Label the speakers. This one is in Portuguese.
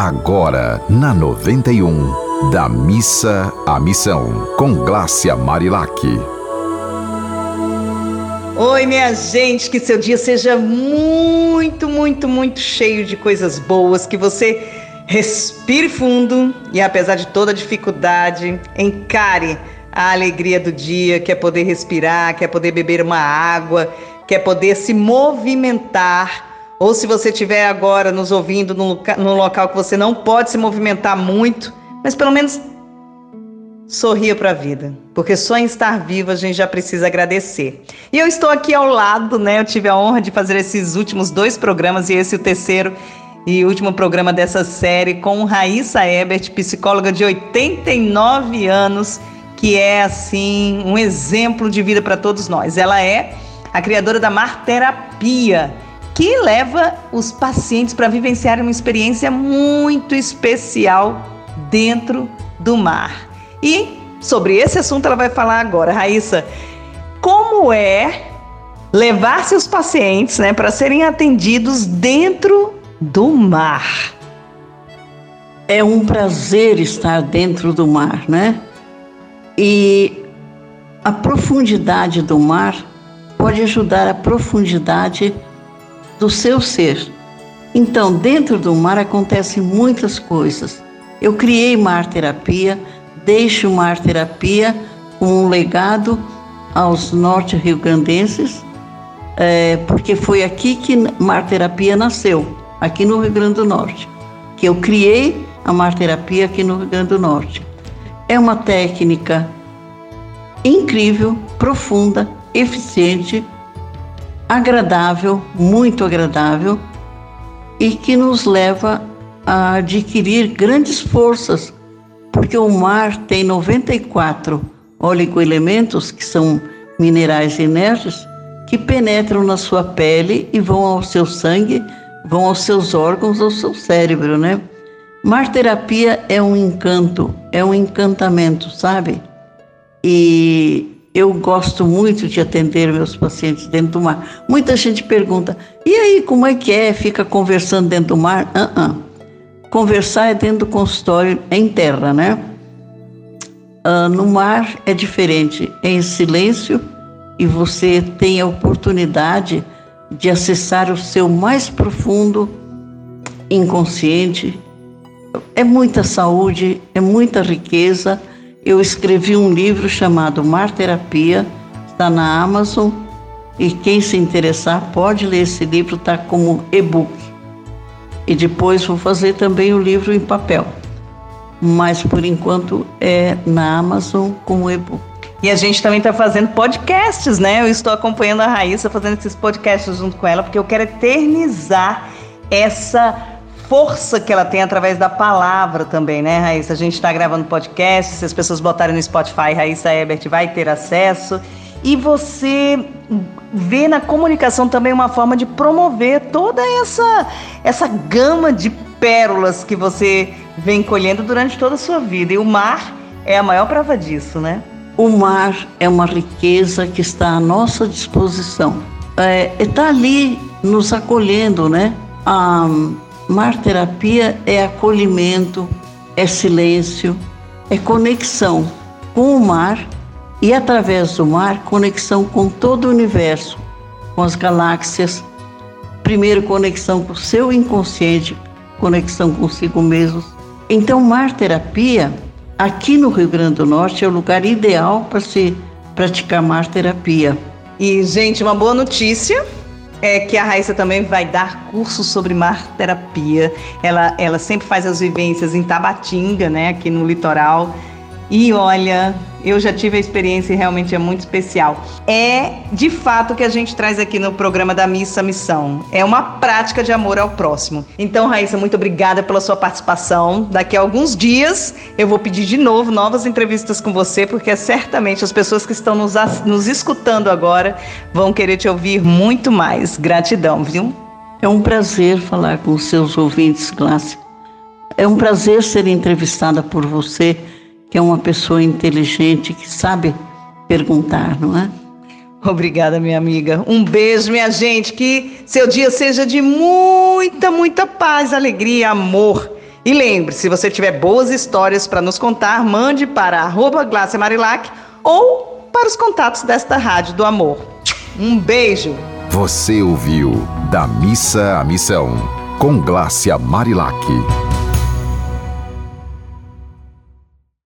Speaker 1: agora na 91, da missa à missão, com Glácia Marilac.
Speaker 2: Oi, minha gente, que seu dia seja muito, muito, muito cheio de coisas boas, que você respire fundo e, apesar de toda dificuldade, encare a alegria do dia, quer poder respirar, quer poder beber uma água, quer poder se movimentar ou se você estiver agora nos ouvindo num, local que você não pode se movimentar muito, mas pelo menos sorria para a vida, porque só em estar vivo a gente já precisa agradecer. E eu estou aqui ao lado, né? Eu tive a honra de fazer esses últimos dois programas e esse o terceiro e último programa dessa série com Raíssa Ebert, psicóloga de 89 anos, que é assim um exemplo de vida para todos nós. Ela é a criadora da Mar Terapia que leva os pacientes para vivenciar uma experiência muito especial dentro do mar. E sobre esse assunto ela vai falar agora, Raíssa. Como é levar seus pacientes, né, para serem atendidos dentro do mar?
Speaker 3: É um prazer estar dentro do mar, né? E a profundidade do mar pode ajudar a profundidade do seu ser. Então, dentro do mar acontecem muitas coisas. Eu criei Mar Terapia, deixo Mar Terapia como um legado aos norte-riograndenses, é, porque foi aqui que Mar Terapia nasceu, aqui no Rio Grande do Norte, que eu criei a Mar Terapia aqui no Rio Grande do Norte. É uma técnica incrível, profunda, eficiente, agradável, muito agradável, e que nos leva a adquirir grandes forças, porque o mar tem 94 oligoelementos, que são minerais inertes, que penetram na sua pele e vão ao seu sangue, vão aos seus órgãos, ao seu cérebro, né? Mar terapia é um encanto, é um encantamento, sabe? E eu gosto muito de atender meus pacientes dentro do mar. Muita gente pergunta: e aí, como é que é? Fica conversando dentro do mar? Uh -uh. Conversar é dentro do consultório, é em terra, né? Uh, no mar é diferente, é em silêncio e você tem a oportunidade de acessar o seu mais profundo inconsciente. É muita saúde, é muita riqueza eu escrevi um livro chamado Mar Terapia, está na Amazon, e quem se interessar pode ler esse livro, está como e-book. E depois vou fazer também o livro em papel. Mas por enquanto é na Amazon como e-book.
Speaker 2: E a gente também está fazendo podcasts, né? Eu estou acompanhando a Raíssa fazendo esses podcasts junto com ela, porque eu quero eternizar essa força que ela tem através da palavra também, né, Raíssa? A gente está gravando podcast, se as pessoas botarem no Spotify, Raíssa Ebert vai ter acesso. E você vê na comunicação também uma forma de promover toda essa, essa gama de pérolas que você vem colhendo durante toda a sua vida. E o mar é a maior prova disso, né?
Speaker 3: O mar é uma riqueza que está à nossa disposição. É, está ali nos acolhendo, né? Ah, Mar terapia é acolhimento, é silêncio, é conexão com o mar e através do mar conexão com todo o universo, com as galáxias. Primeiro conexão com o seu inconsciente, conexão consigo mesmo. Então, mar terapia aqui no Rio Grande do Norte é o lugar ideal para se praticar mar terapia.
Speaker 2: E gente, uma boa notícia é que a Raíssa também vai dar curso sobre mar terapia. Ela, ela sempre faz as vivências em Tabatinga, né, aqui no litoral. E olha, eu já tive a experiência e realmente é muito especial. É de fato o que a gente traz aqui no programa da Missa Missão. É uma prática de amor ao próximo. Então, Raíssa, muito obrigada pela sua participação. Daqui a alguns dias eu vou pedir de novo novas entrevistas com você, porque certamente as pessoas que estão nos, nos escutando agora vão querer te ouvir muito mais. Gratidão, viu?
Speaker 3: É um prazer falar com seus ouvintes, Glácia. É um prazer ser entrevistada por você que é uma pessoa inteligente, que sabe perguntar, não é?
Speaker 2: Obrigada, minha amiga. Um beijo, minha gente. Que seu dia seja de muita, muita paz, alegria, amor. E lembre, se você tiver boas histórias para nos contar, mande para arroba Marilac ou para os contatos desta Rádio do Amor. Um beijo!
Speaker 1: Você ouviu Da Missa à Missão, com Glácia Marilac.